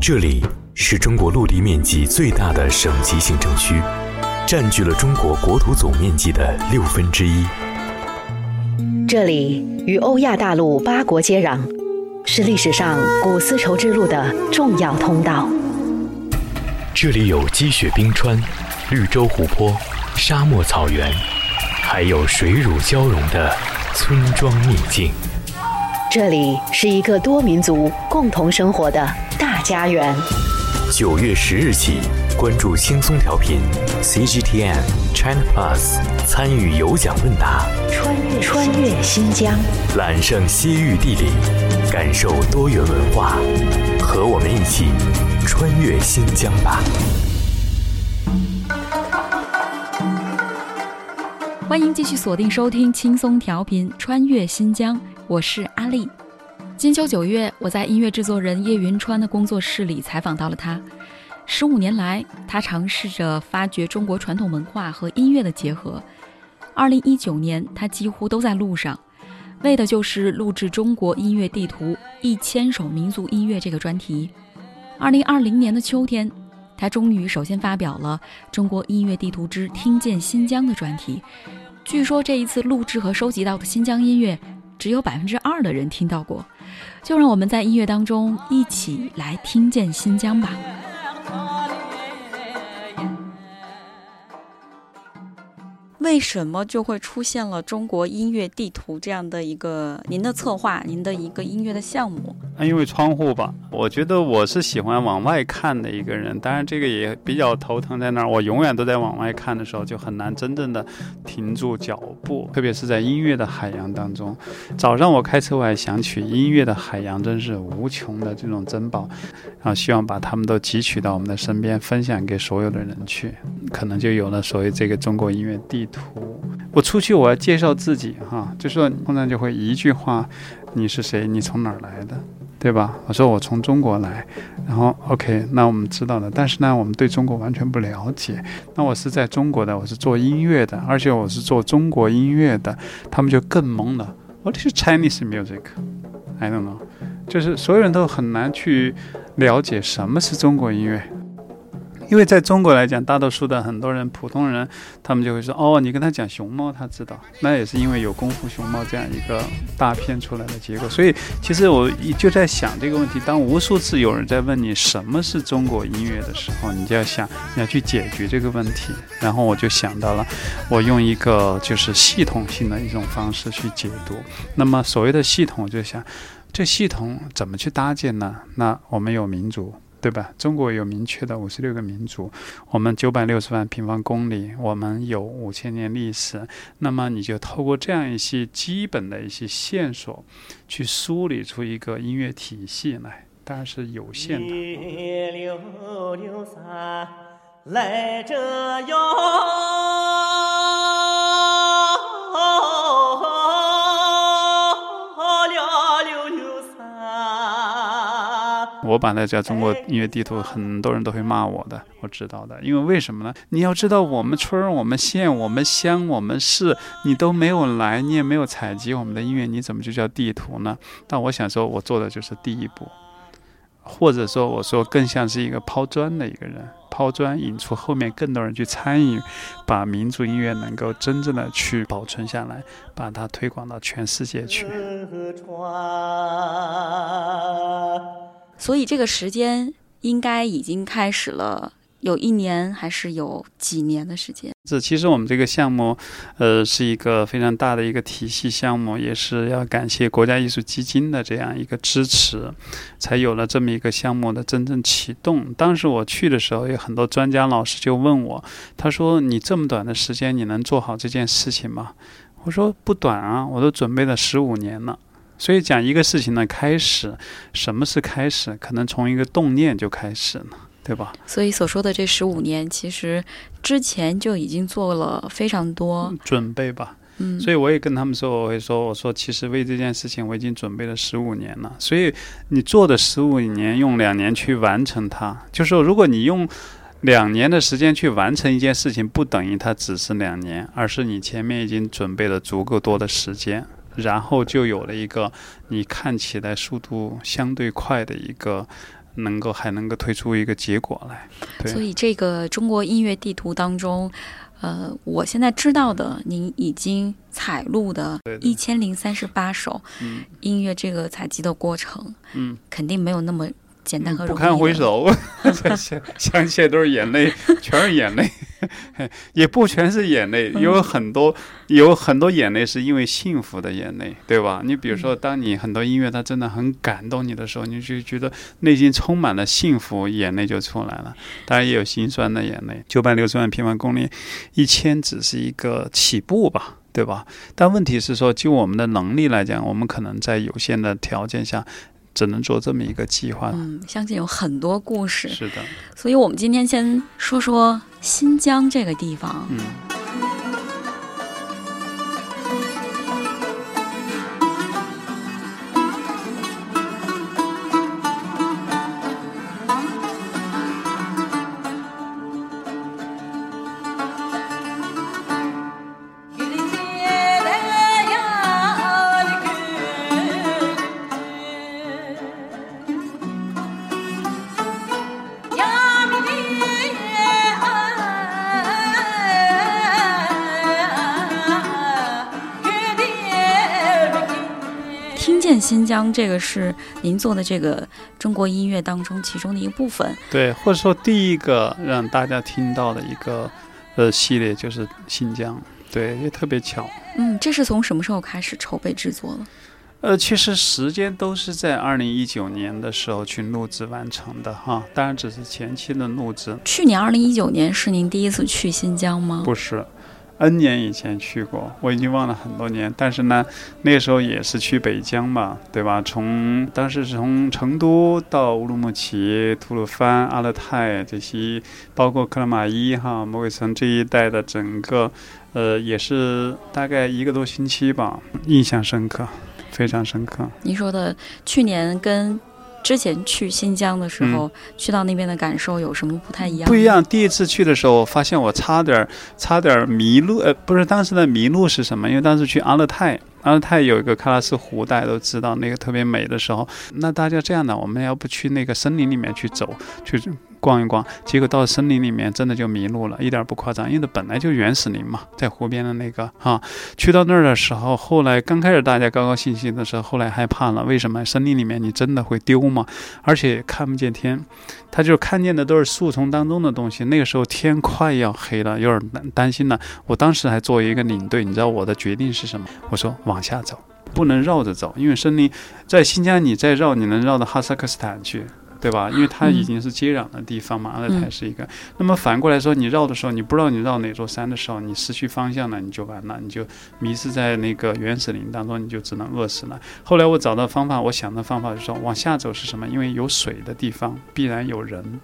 这里是中国陆地面积最大的省级行政区，占据了中国国土总面积的六分之一。这里与欧亚大陆八国接壤，是历史上古丝绸之路的重要通道。这里有积雪冰川、绿洲湖泊、沙漠草原，还有水乳交融的村庄秘境。这里是一个多民族共同生活的大家园。九月十日起，关注轻松调频 CGTN China Plus，参与有奖问答，穿越穿越新疆，揽胜西域地理，感受多元文化，和我们一起穿越新疆吧！欢迎继续锁定收听轻松调频《穿越新疆》，我是阿丽。金秋九月，我在音乐制作人叶云川的工作室里采访到了他。十五年来，他尝试着发掘中国传统文化和音乐的结合。二零一九年，他几乎都在路上，为的就是录制《中国音乐地图：一千首民族音乐》这个专题。二零二零年的秋天，他终于首先发表了《中国音乐地图之听见新疆》的专题。据说这一次录制和收集到的新疆音乐，只有百分之二的人听到过。就让我们在音乐当中一起来听见新疆吧。为什么就会出现了中国音乐地图这样的一个您的策划，您的一个音乐的项目？啊，因为窗户吧，我觉得我是喜欢往外看的一个人，当然这个也比较头疼在那儿。我永远都在往外看的时候，就很难真正的停住脚步，特别是在音乐的海洋当中。早上我开车我还想起音乐的海洋真是无穷的这种珍宝，然后希望把他们都汲取到我们的身边，分享给所有的人去，可能就有了所谓这个中国音乐地图。我出去我要介绍自己哈，就说通常就会一句话：你是谁？你从哪儿来的？对吧？我说我从中国来，然后 OK，那我们知道了。但是呢，我们对中国完全不了解。那我是在中国的，我是做音乐的，而且我是做中国音乐的，他们就更懵了。What is Chinese music？I don't know，就是所有人都很难去了解什么是中国音乐。因为在中国来讲，大多数的很多人，普通人，他们就会说：“哦，你跟他讲熊猫，他知道。”那也是因为有《功夫熊猫》这样一个大片出来的结果。所以，其实我就在想这个问题：当无数次有人在问你什么是中国音乐的时候，你就要想你要去解决这个问题。然后我就想到了，我用一个就是系统性的一种方式去解读。那么所谓的系统，就想这系统怎么去搭建呢？那我们有民族。对吧？中国有明确的五十六个民族，我们九百六十万平方公里，我们有五千年历史。那么你就透过这样一些基本的一些线索，去梳理出一个音乐体系来，当然是有限的。来着哟。我把它叫中国音乐地图，很多人都会骂我的，我知道的。因为为什么呢？你要知道，我们村、我们县、我们乡、我们市，你都没有来，你也没有采集我们的音乐，你怎么就叫地图呢？但我想说，我做的就是第一步，或者说，我说更像是一个抛砖的一个人，抛砖引出后面更多人去参与，把民族音乐能够真正的去保存下来，把它推广到全世界去。所以这个时间应该已经开始了，有一年还是有几年的时间？这其实我们这个项目，呃，是一个非常大的一个体系项目，也是要感谢国家艺术基金的这样一个支持，才有了这么一个项目的真正启动。当时我去的时候，有很多专家老师就问我，他说：“你这么短的时间，你能做好这件事情吗？”我说：“不短啊，我都准备了十五年了。”所以讲一个事情的开始，什么是开始？可能从一个动念就开始了，对吧？所以所说的这十五年，其实之前就已经做了非常多准备吧。嗯，所以我也跟他们说，我会说，我说其实为这件事情我已经准备了十五年了。所以你做的十五年，用两年去完成它，就是说，如果你用两年的时间去完成一件事情，不等于它只是两年，而是你前面已经准备了足够多的时间。然后就有了一个你看起来速度相对快的一个能够还能够推出一个结果来。对。所以这个中国音乐地图当中，呃，我现在知道的，您已经采录的一千零三十八首嗯。音乐这个采集的过程，嗯，肯定没有那么简单和容易。不堪回首，想想起来都是眼泪，全是眼泪，也不全是眼泪，有很多有很多眼泪是因为幸福的眼泪，对吧？你比如说，当你很多音乐它真的很感动你的时候，你就觉得内心充满了幸福，眼泪就出来了。当然也有心酸的眼泪。九百六十万平方公里，一千只是一个起步吧。对吧？但问题是说，就我们的能力来讲，我们可能在有限的条件下，只能做这么一个计划。嗯，相信有很多故事，是的，所以我们今天先说说新疆这个地方。嗯。见新疆，这个是您做的这个中国音乐当中其中的一个部分。对，或者说第一个让大家听到的一个呃系列就是新疆，对，也特别巧。嗯，这是从什么时候开始筹备制作的？呃，其实时间都是在二零一九年的时候去录制完成的哈，当然只是前期的录制，去年二零一九年是您第一次去新疆吗？不是。N 年以前去过，我已经忘了很多年。但是呢，那时候也是去北疆嘛，对吧？从当时是从成都到乌鲁木齐、吐鲁番、阿勒泰这些，包括克拉玛依哈、魔鬼城这一带的整个，呃，也是大概一个多星期吧，印象深刻，非常深刻。您说的去年跟之前去新疆的时候，去到那边的感受有什么不太一样？不一。样。第一次去的时候，我发现我差点儿差点儿迷路，呃，不是当时的迷路是什么？因为当时去阿勒泰，阿勒泰有一个喀拉斯湖，大家都知道那个特别美的时候，那大家这样的，我们要不去那个森林里面去走，去逛一逛？结果到森林里面真的就迷路了，一点不夸张，因为它本来就原始林嘛，在湖边的那个哈。去到那儿的时候，后来刚开始大家高高兴兴的时候，后来害怕了，为什么？森林里面你真的会丢吗？而且看不见天。他就看见的都是树丛当中的东西。那个时候天快要黑了，有点担担心了。我当时还作为一个领队，你知道我的决定是什么？我说往下走，不能绕着走，因为森林在新疆你再绕，你能绕到哈萨克斯坦去。对吧？因为它已经是接壤的地方嘛，阿勒泰是一个。那么反过来说，你绕的时候，你不知道你绕哪座山的时候，你失去方向了，你就完了，你就迷失在那个原始林当中，你就只能饿死了。后来我找到方法，我想的方法就是说，往下走是什么？因为有水的地方必然有人。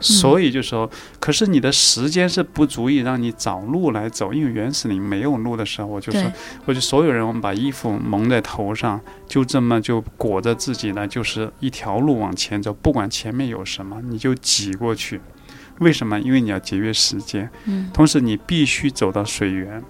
所以就说，可是你的时间是不足以让你找路来走，因为原始林没有路的时候，我就说对，我就所有人，我们把衣服蒙在头上，就这么就裹着自己呢，就是一条路往前走，不管前面有什么，你就挤过去。为什么？因为你要节约时间，嗯，同时你必须走到水源。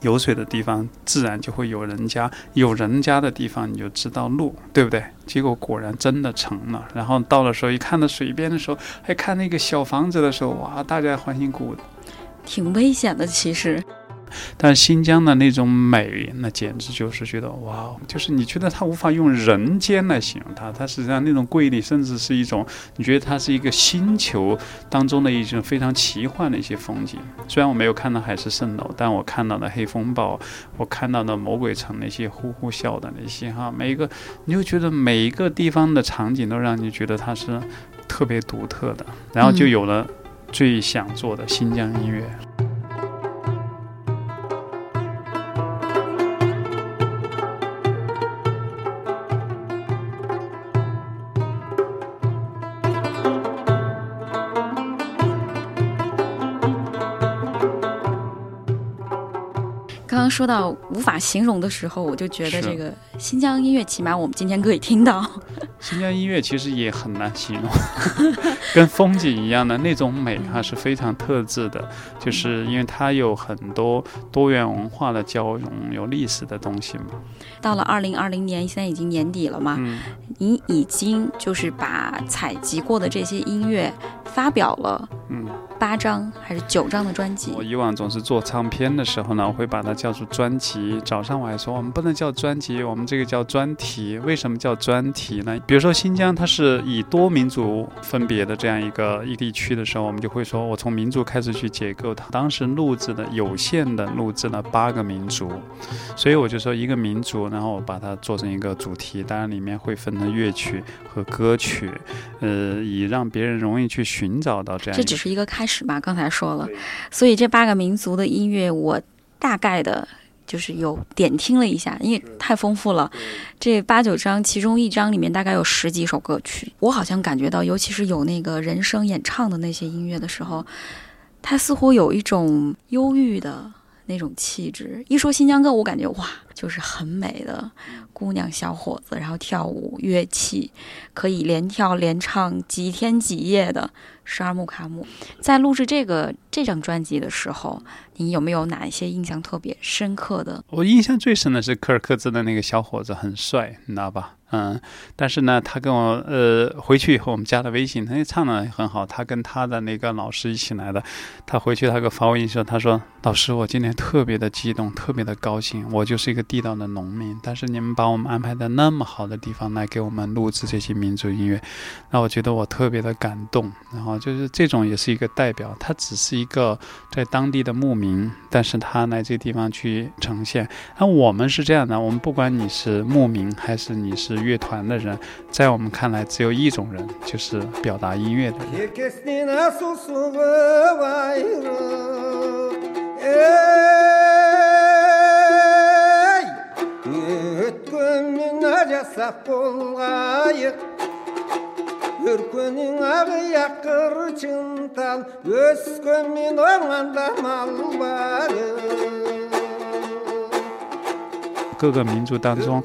有水的地方，自然就会有人家；有人家的地方，你就知道路，对不对？结果果然真的成了。然后到了时候，一看到水边的时候，还看那个小房子的时候，哇，大家欢欣鼓舞。挺危险的，其实。但新疆的那种美，那简直就是觉得哇，就是你觉得它无法用人间来形容它，它实际上那种瑰丽，甚至是一种你觉得它是一个星球当中的一种非常奇幻的一些风景。虽然我没有看到海市蜃楼，但我看到了黑风暴，我看到了魔鬼城那些呼呼啸的那些哈，每一个你就觉得每一个地方的场景都让你觉得它是特别独特的，然后就有了最想做的新疆音乐。说到无法形容的时候，我就觉得这个新疆音乐，起码我们今天可以听到，新疆音乐其实也很难形容，跟风景一样的那种美，它是非常特质的，就是因为它有很多多元文化的交融，有历史的东西嘛。到了二零二零年，现在已经年底了嘛，嗯，你已经就是把采集过的这些音乐发表了，嗯，八张还是九张的专辑？我以往总是做唱片的时候呢，我会把它叫做专辑。早上我还说我们不能叫专辑，我们这个叫专题。为什么叫专题呢？比如说新疆，它是以多民族分别的这样一个一地区的时候，我们就会说我从民族开始去解构它。当时录制的有限的录制了八个民族，所以我就说一个民族，然后我把它做成一个主题，当然里面会分成乐曲和歌曲，呃，以让别人容易去寻找到这样。这只是一个开始吧，刚才说了，所以这八个民族的音乐，我大概的。就是有点听了一下，因为太丰富了。这八九章，其中一章里面大概有十几首歌曲。我好像感觉到，尤其是有那个人声演唱的那些音乐的时候，它似乎有一种忧郁的那种气质。一说新疆歌，我感觉哇，就是很美的姑娘小伙子，然后跳舞，乐器可以连跳连唱几天几夜的。十二木卡姆在录制这个这张专辑的时候，你有没有哪一些印象特别深刻的？我印象最深的是科尔克孜的那个小伙子很帅，你知道吧？嗯，但是呢，他跟我呃回去以后，我们加了微信，他唱的很好。他跟他的那个老师一起来的，他回去他给我发微信说：“他说老师，我今天特别的激动，特别的高兴。我就是一个地道的农民，但是你们把我们安排在那么好的地方来给我们录制这些民族音乐，那我觉得我特别的感动。然后就是这种也是一个代表，他只是一个在当地的牧民，但是他来这个地方去呈现。那我们是这样的，我们不管你是牧民还是你是。乐团的人，在我们看来只有一种人，就是表达音乐的人。各个民族当中。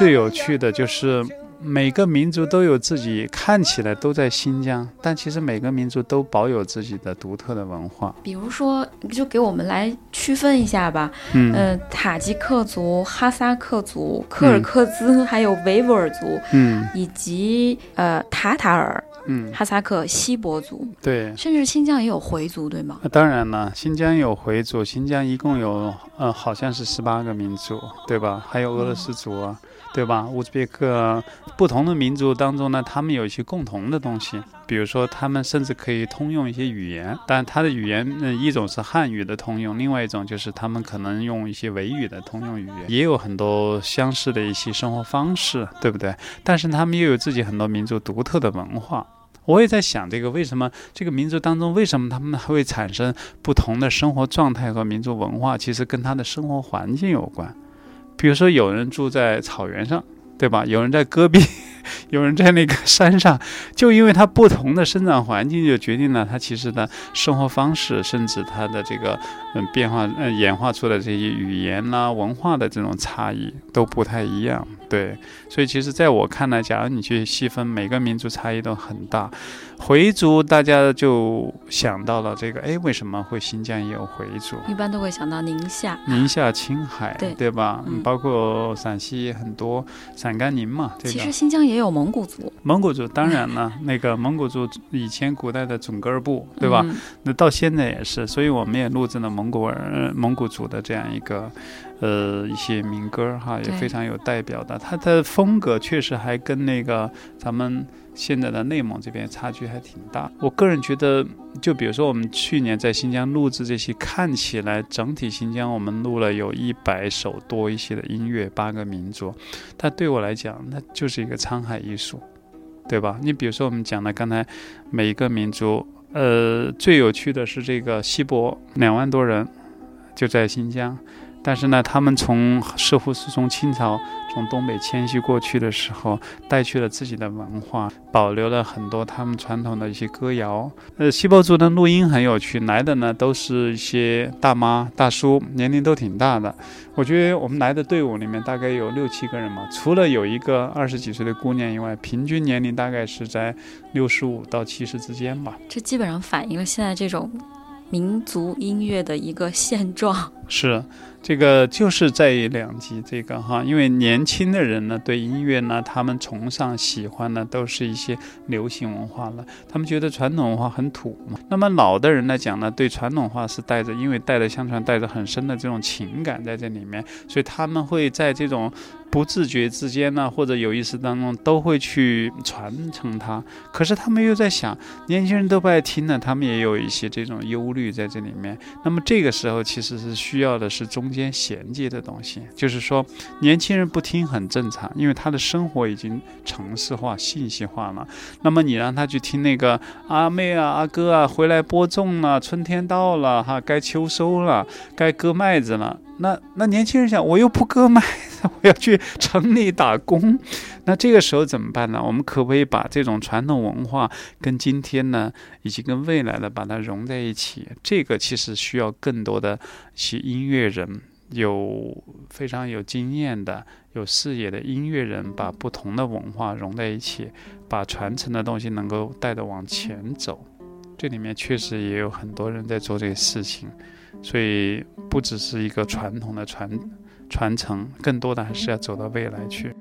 最有趣的就是每个民族都有自己看起来都在新疆，但其实每个民族都保有自己的独特的文化。比如说，就给我们来区分一下吧。嗯，呃，塔吉克族、哈萨克族、柯尔克孜，还有维吾尔族，嗯，以及呃塔塔尔，嗯，哈萨克、锡伯族，对，甚至新疆也有回族，对吗？当然了，新疆有回族，新疆一共有呃好像是十八个民族，对吧？还有俄罗斯族啊。对吧？乌兹别克不同的民族当中呢，他们有一些共同的东西，比如说他们甚至可以通用一些语言，但他的语言，嗯，一种是汉语的通用，另外一种就是他们可能用一些维语的通用语言，也有很多相似的一些生活方式，对不对？但是他们又有自己很多民族独特的文化。我也在想，这个为什么这个民族当中，为什么他们会产生不同的生活状态和民族文化？其实跟他的生活环境有关。比如说，有人住在草原上，对吧？有人在戈壁，有人在那个山上，就因为它不同的生长环境，就决定了它其实的生活方式，甚至它的这个嗯变化嗯演化出的这些语言啦、文化的这种差异都不太一样。对，所以其实在我看来，假如你去细分，每个民族差异都很大。回族，大家就想到了这个，哎，为什么会新疆也有回族？一般都会想到宁夏、宁夏、青海，对对吧？嗯，包括陕西很多陕甘宁嘛。其实新疆也有蒙古族。蒙古族当然了，那个蒙古族以前古代的准格尔部，对吧？那到现在也是，所以我们也录制了蒙古人、蒙古族的这样一个。呃，一些民歌哈也非常有代表的，它的风格确实还跟那个咱们现在的内蒙这边差距还挺大。我个人觉得，就比如说我们去年在新疆录制这些，看起来整体新疆我们录了有一百首多一些的音乐，八个民族，但对我来讲，那就是一个沧海一粟，对吧？你比如说我们讲的刚才每一个民族，呃，最有趣的是这个锡伯两万多人就在新疆。但是呢，他们从似乎是从清朝从东北迁徙过去的时候，带去了自己的文化，保留了很多他们传统的一些歌谣。呃，锡伯族的录音很有趣，来的呢都是一些大妈大叔，年龄都挺大的。我觉得我们来的队伍里面大概有六七个人嘛，除了有一个二十几岁的姑娘以外，平均年龄大概是在六十五到七十之间吧。这基本上反映了现在这种民族音乐的一个现状。是。这个就是在于两极，这个哈，因为年轻的人呢，对音乐呢，他们崇尚、喜欢的都是一些流行文化了，他们觉得传统文化很土嘛。那么老的人来讲呢，对传统文化是带着，因为带着相传，带着很深的这种情感在这里面，所以他们会在这种不自觉之间呢，或者有意识当中，都会去传承它。可是他们又在想，年轻人都不爱听呢，他们也有一些这种忧虑在这里面。那么这个时候其实是需要的是中。间衔接的东西，就是说，年轻人不听很正常，因为他的生活已经城市化、信息化了。那么你让他去听那个阿妹啊、阿哥啊，回来播种了，春天到了哈，该秋收了，该割麦子了。那那年轻人想，我又不割麦，我要去城里打工。那这个时候怎么办呢？我们可不可以把这种传统文化跟今天呢，以及跟未来的把它融在一起？这个其实需要更多的一些音乐人，有非常有经验的、有视野的音乐人，把不同的文化融在一起，把传承的东西能够带着往前走。这里面确实也有很多人在做这个事情。所以，不只是一个传统的传传承，更多的还是要走到未来去。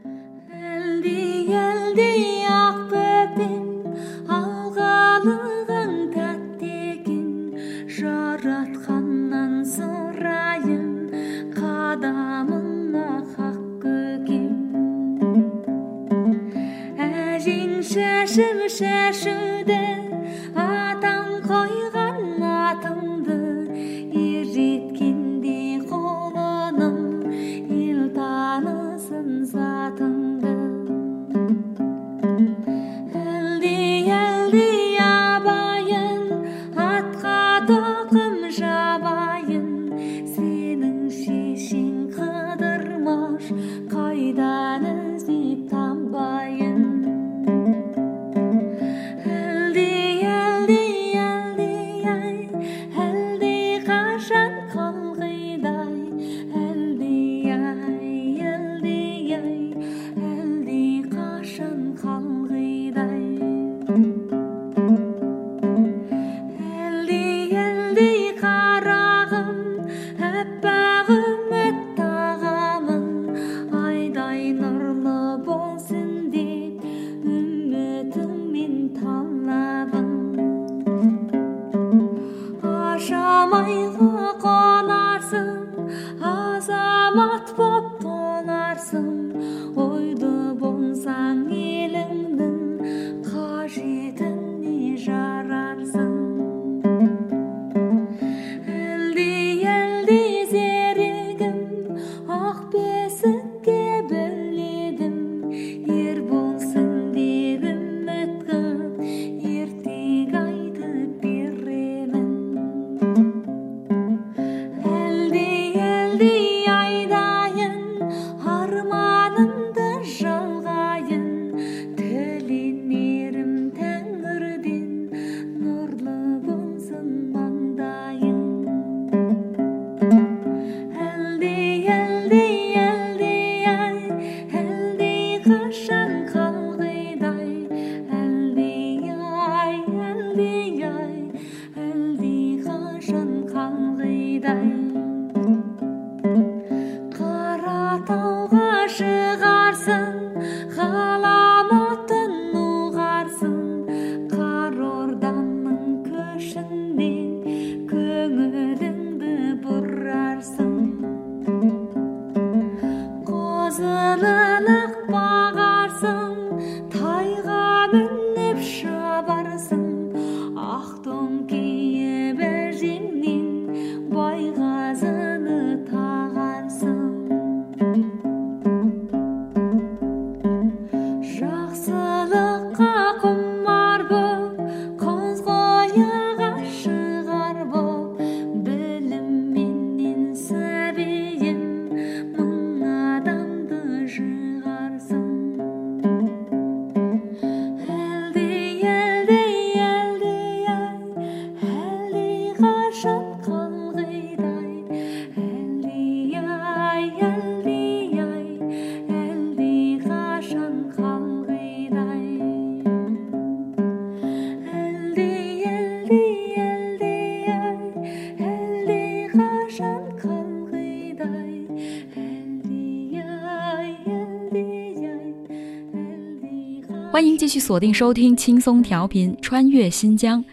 继续锁定收听轻松调频，穿越新疆。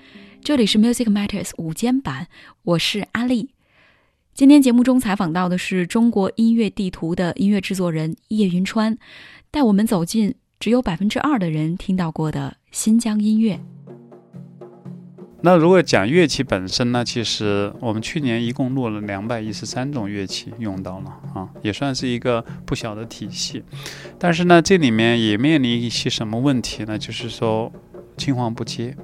这里是 Music Matters 午间版，我是阿丽。今天节目中采访到的是中国音乐地图的音乐制作人叶云川，带我们走进只有百分之二的人听到过的新疆音乐。那如果讲乐器本身呢？其实我们去年一共录了两百一十三种乐器用到了啊，也算是一个不小的体系。但是呢，这里面也面临一些什么问题呢？就是说青黄不接。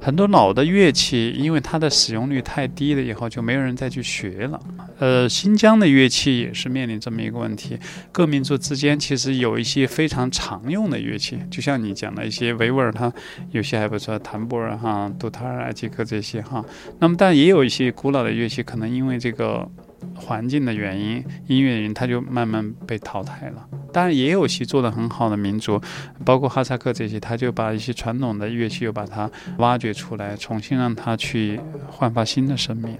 很多老的乐器，因为它的使用率太低了，以后就没有人再去学了。呃，新疆的乐器也是面临这么一个问题，各民族之间其实有一些非常常用的乐器，就像你讲的一些维吾尔，它有些还不错，坦布尔哈、杜塔尔、埃及克这些哈。那么，但也有一些古老的乐器，可能因为这个。环境的原因，音乐人他就慢慢被淘汰了。当然，也有些做得很好的民族，包括哈萨克这些，他就把一些传统的乐器又把它挖掘出来，重新让它去焕发新的生命。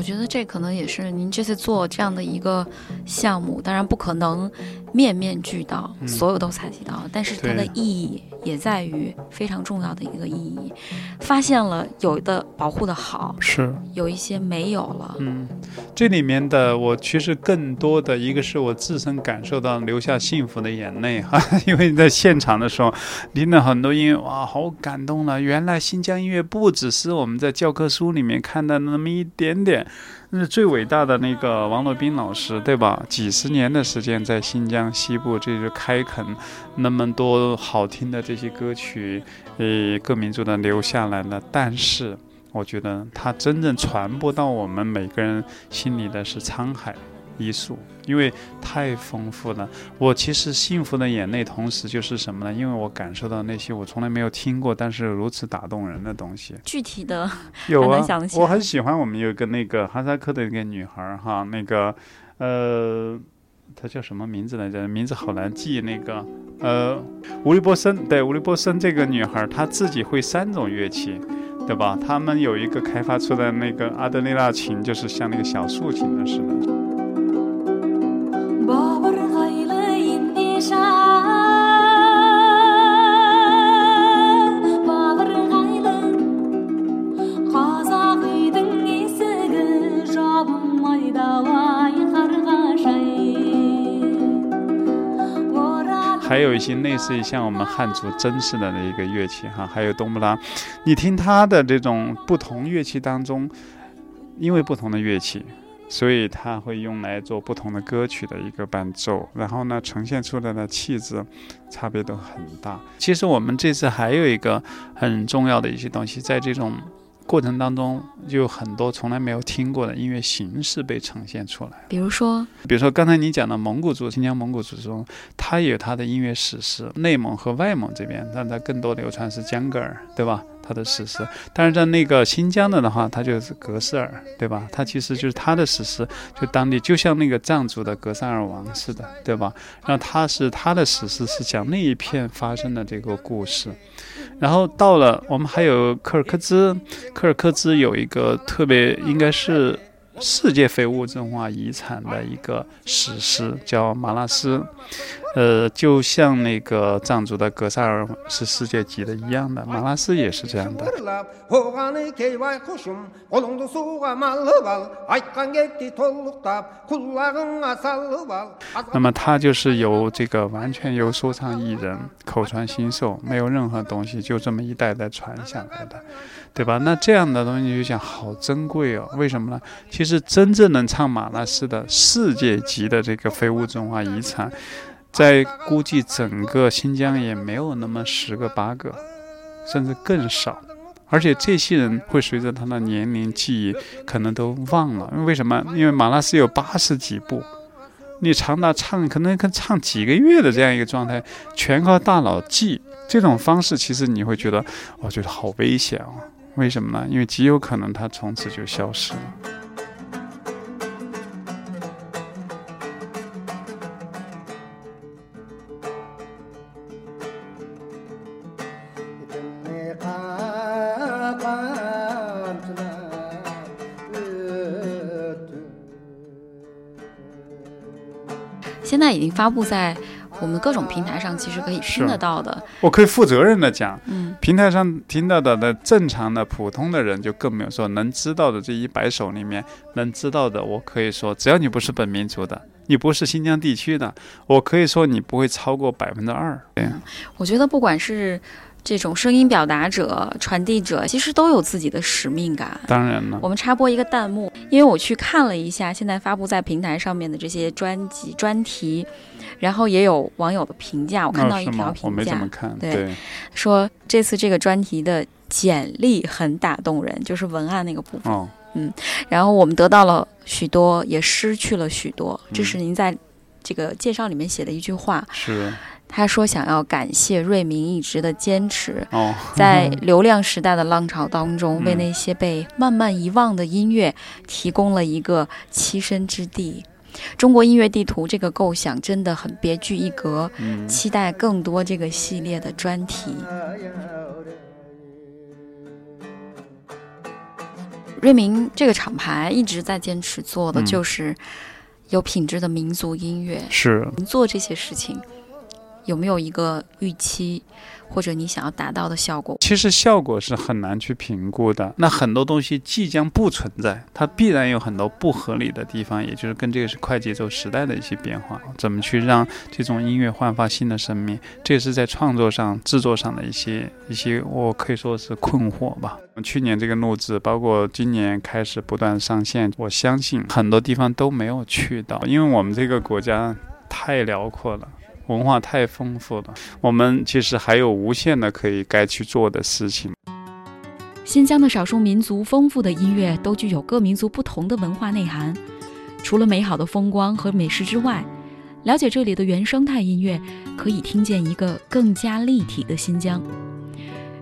嗯，我觉得这可能也是您这次做这样的一个项目，当然不可能面面俱到，所有都采集到，但是它的意义。也在于非常重要的一个意义，发现了有的保护的好，是有一些没有了。嗯，这里面的我其实更多的一个是我自身感受到流下幸福的眼泪哈，因为在现场的时候听了很多音乐，哇，好感动了。原来新疆音乐不只是我们在教科书里面看的那么一点点。那最伟大的那个王洛宾老师，对吧？几十年的时间在新疆西部，这就开垦那么多好听的这些歌曲，呃，各民族的留下来了。但是，我觉得他真正传播到我们每个人心里的是沧海。一粟，因为太丰富了。我其实幸福的眼泪，同时就是什么呢？因为我感受到那些我从来没有听过，但是如此打动人的东西。具体的 有啊，我很喜欢我们有一个那个哈萨克的一个女孩儿哈，那个呃，她叫什么名字来着？名字好难记。那个呃，乌利波森，对，乌利波森这个女孩，她自己会三种乐器，对吧？他们有一个开发出的那个阿德利纳琴，就是像那个小竖琴的似的。类似于像我们汉族真式的那一个乐器哈，还有冬不拉，你听它的这种不同乐器当中，因为不同的乐器。所以它会用来做不同的歌曲的一个伴奏，然后呢，呈现出来的气质差别都很大。其实我们这次还有一个很重要的一些东西，在这种过程当中，就有很多从来没有听过的音乐形式被呈现出来。比如说，比如说刚才你讲的蒙古族、新疆蒙古族中，它也有它的音乐史诗。内蒙和外蒙这边，但它更多流传是江格尔，对吧？他的史诗，但是在那个新疆的的话，他就是格斯尔，对吧？他其实就是他的史诗，就当地就像那个藏族的格萨尔王似的，对吧？然后他是他的史诗是讲那一片发生的这个故事。然后到了我们还有科尔克孜，科尔克孜有一个特别应该是世界非物质文化遗产的一个史诗，叫马拉斯。呃，就像那个藏族的格萨尔是世界级的一样的，马拉斯也是这样的。那么他就是由这个完全由说唱艺人口传心授，没有任何东西，就这么一代代传下来的，对吧？那这样的东西就讲好珍贵哦。为什么呢？其实真正能唱马拉斯的世界级的这个非物质文化遗产。在估计整个新疆也没有那么十个八个，甚至更少。而且这些人会随着他的年龄记忆，可能都忘了。为什么？因为马拉斯有八十几部，你长达唱可能可唱几个月的这样一个状态，全靠大脑记。这种方式其实你会觉得，我觉得好危险哦！为什么呢？因为极有可能他从此就消失了。已经发布在我们各种平台上其实可以听得到的。我可以负责任的讲，嗯，平台上听到的的正常的普通的人就更没有说能知道的这一百首里面能知道的，我可以说，只要你不是本民族的，你不是新疆地区的，我可以说你不会超过百分之二。对，我觉得不管是。这种声音表达者、传递者，其实都有自己的使命感。当然了，我们插播一个弹幕，因为我去看了一下现在发布在平台上面的这些专辑专题，然后也有网友的评价。我看到一条评价，我没怎么看，对，说这次这个专题的简历很打动人，就是文案那个部分。哦，嗯，然后我们得到了许多，也失去了许多。这是您在这个介绍里面写的一句话。是。他说：“想要感谢瑞明一直的坚持，哦，在流量时代的浪潮当中，为那些被慢慢遗忘的音乐提供了一个栖身之地。中国音乐地图这个构想真的很别具一格，期待更多这个系列的专题。瑞明这个厂牌一直在坚持做的就是有品质的民族音乐，是做这些事情。”有没有一个预期，或者你想要达到的效果？其实效果是很难去评估的。那很多东西即将不存在，它必然有很多不合理的地方，也就是跟这个是快节奏时代的一些变化。怎么去让这种音乐焕发新的生命？这也是在创作上、制作上的一些一些，我可以说是困惑吧。去年这个录制，包括今年开始不断上线，我相信很多地方都没有去到，因为我们这个国家太辽阔了。文化太丰富了，我们其实还有无限的可以该去做的事情。新疆的少数民族丰富的音乐都具有各民族不同的文化内涵。除了美好的风光和美食之外，了解这里的原生态音乐，可以听见一个更加立体的新疆。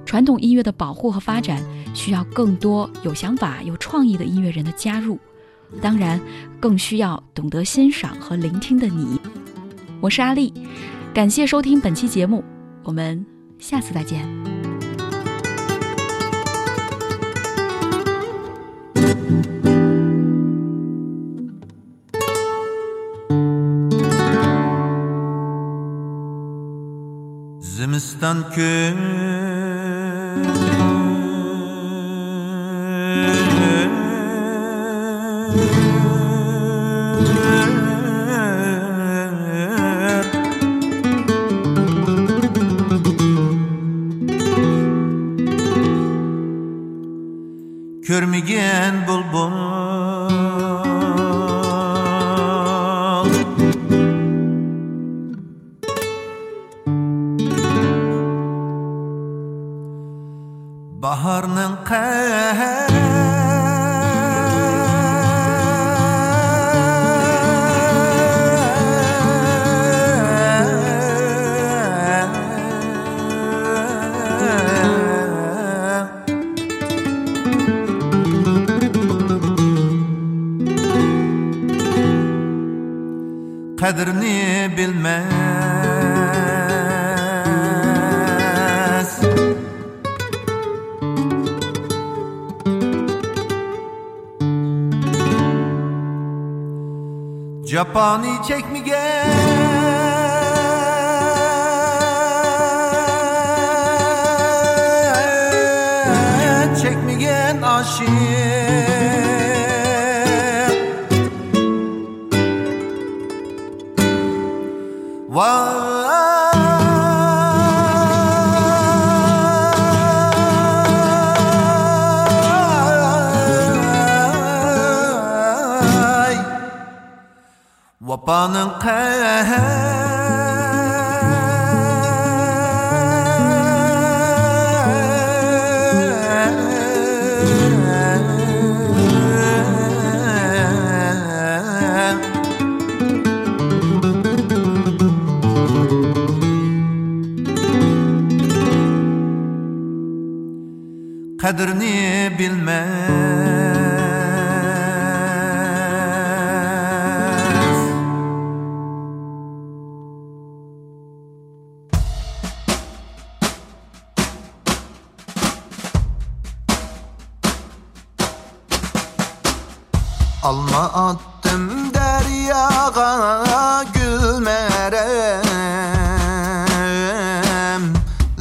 传统音乐的保护和发展，需要更多有想法、有创意的音乐人的加入，当然，更需要懂得欣赏和聆听的你。我是阿丽，感谢收听本期节目，我们下次再见。rocha. Alma attım deryağa gülmerem.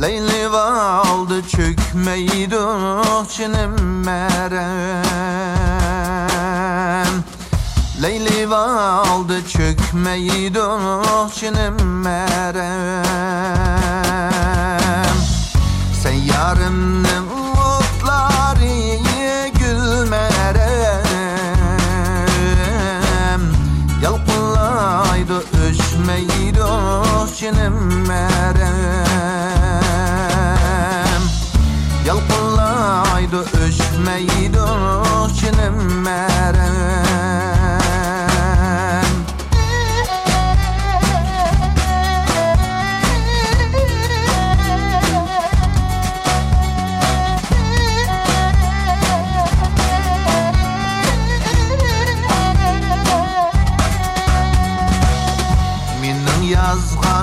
Leyli valdı çökmeydi çinim merem. Leyli valdı çökmeydi çinim merem. Seyyarım شنم مرم يلقلا عيدو اش ميدو شنم مرم yazgan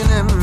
düşünüm